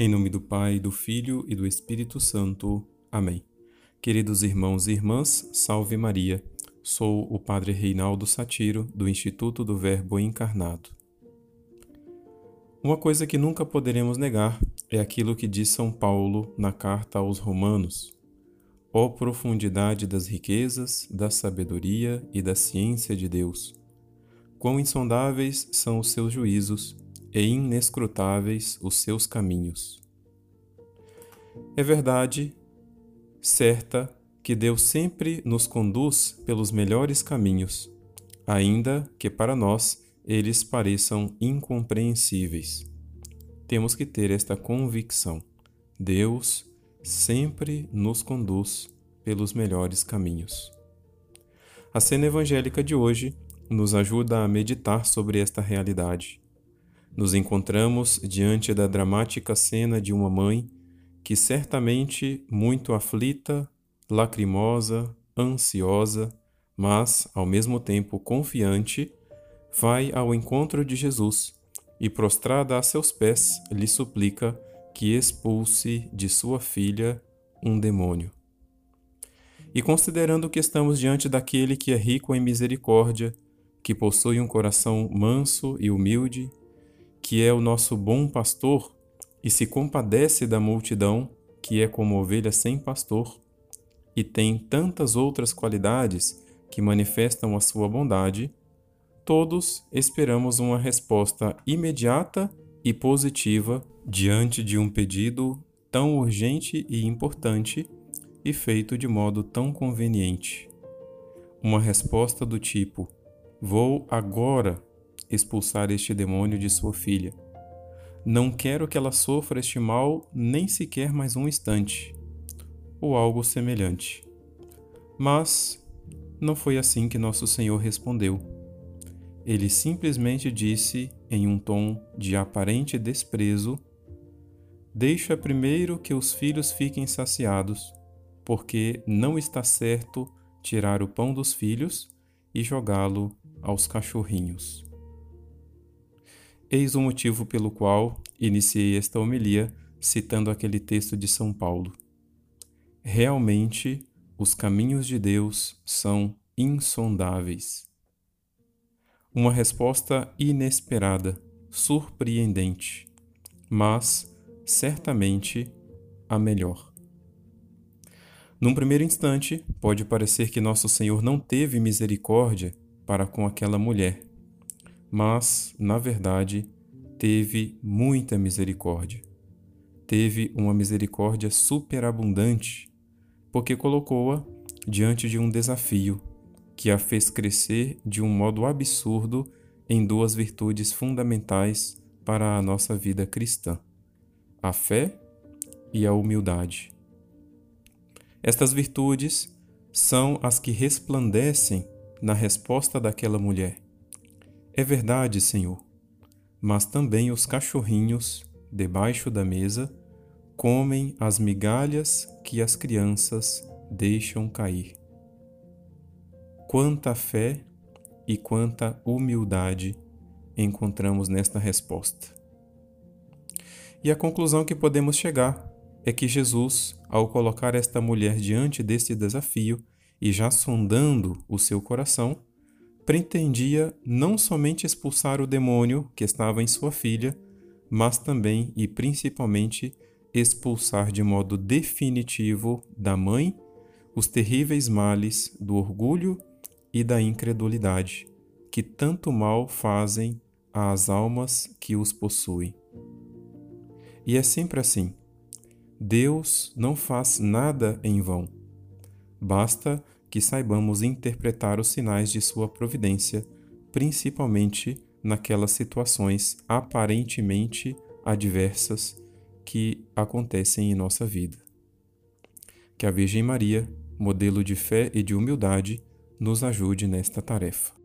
Em nome do Pai, do Filho e do Espírito Santo. Amém. Queridos irmãos e irmãs, salve Maria. Sou o Padre Reinaldo Satiro, do Instituto do Verbo Encarnado. Uma coisa que nunca poderemos negar é aquilo que diz São Paulo na carta aos Romanos. Ó oh, profundidade das riquezas, da sabedoria e da ciência de Deus! Quão insondáveis são os seus juízos! E inescrutáveis os seus caminhos. É verdade, certa, que Deus sempre nos conduz pelos melhores caminhos, ainda que para nós eles pareçam incompreensíveis. Temos que ter esta convicção. Deus sempre nos conduz pelos melhores caminhos. A cena evangélica de hoje nos ajuda a meditar sobre esta realidade nos encontramos diante da dramática cena de uma mãe que, certamente muito aflita, lacrimosa, ansiosa, mas, ao mesmo tempo confiante, vai ao encontro de Jesus e, prostrada a seus pés, lhe suplica que expulse de sua filha um demônio. E considerando que estamos diante daquele que é rico em misericórdia, que possui um coração manso e humilde, que é o nosso bom pastor e se compadece da multidão, que é como ovelha sem pastor, e tem tantas outras qualidades que manifestam a sua bondade, todos esperamos uma resposta imediata e positiva diante de um pedido tão urgente e importante e feito de modo tão conveniente. Uma resposta do tipo: Vou agora expulsar este demônio de sua filha. Não quero que ela sofra este mal nem sequer mais um instante, ou algo semelhante. Mas não foi assim que nosso Senhor respondeu. Ele simplesmente disse, em um tom de aparente desprezo: Deixa primeiro que os filhos fiquem saciados, porque não está certo tirar o pão dos filhos e jogá-lo aos cachorrinhos. Eis o motivo pelo qual iniciei esta homilia citando aquele texto de São Paulo. Realmente, os caminhos de Deus são insondáveis. Uma resposta inesperada, surpreendente, mas certamente a melhor. Num primeiro instante, pode parecer que nosso Senhor não teve misericórdia para com aquela mulher mas, na verdade, teve muita misericórdia. Teve uma misericórdia superabundante, porque colocou-a diante de um desafio que a fez crescer de um modo absurdo em duas virtudes fundamentais para a nossa vida cristã: a fé e a humildade. Estas virtudes são as que resplandecem na resposta daquela mulher é verdade, Senhor, mas também os cachorrinhos, debaixo da mesa, comem as migalhas que as crianças deixam cair. Quanta fé e quanta humildade encontramos nesta resposta. E a conclusão que podemos chegar é que Jesus, ao colocar esta mulher diante deste desafio e já sondando o seu coração, pretendia não somente expulsar o demônio que estava em sua filha, mas também e principalmente expulsar de modo definitivo da mãe os terríveis males do orgulho e da incredulidade, que tanto mal fazem às almas que os possuem. E é sempre assim. Deus não faz nada em vão. Basta que saibamos interpretar os sinais de Sua providência, principalmente naquelas situações aparentemente adversas que acontecem em nossa vida. Que a Virgem Maria, modelo de fé e de humildade, nos ajude nesta tarefa.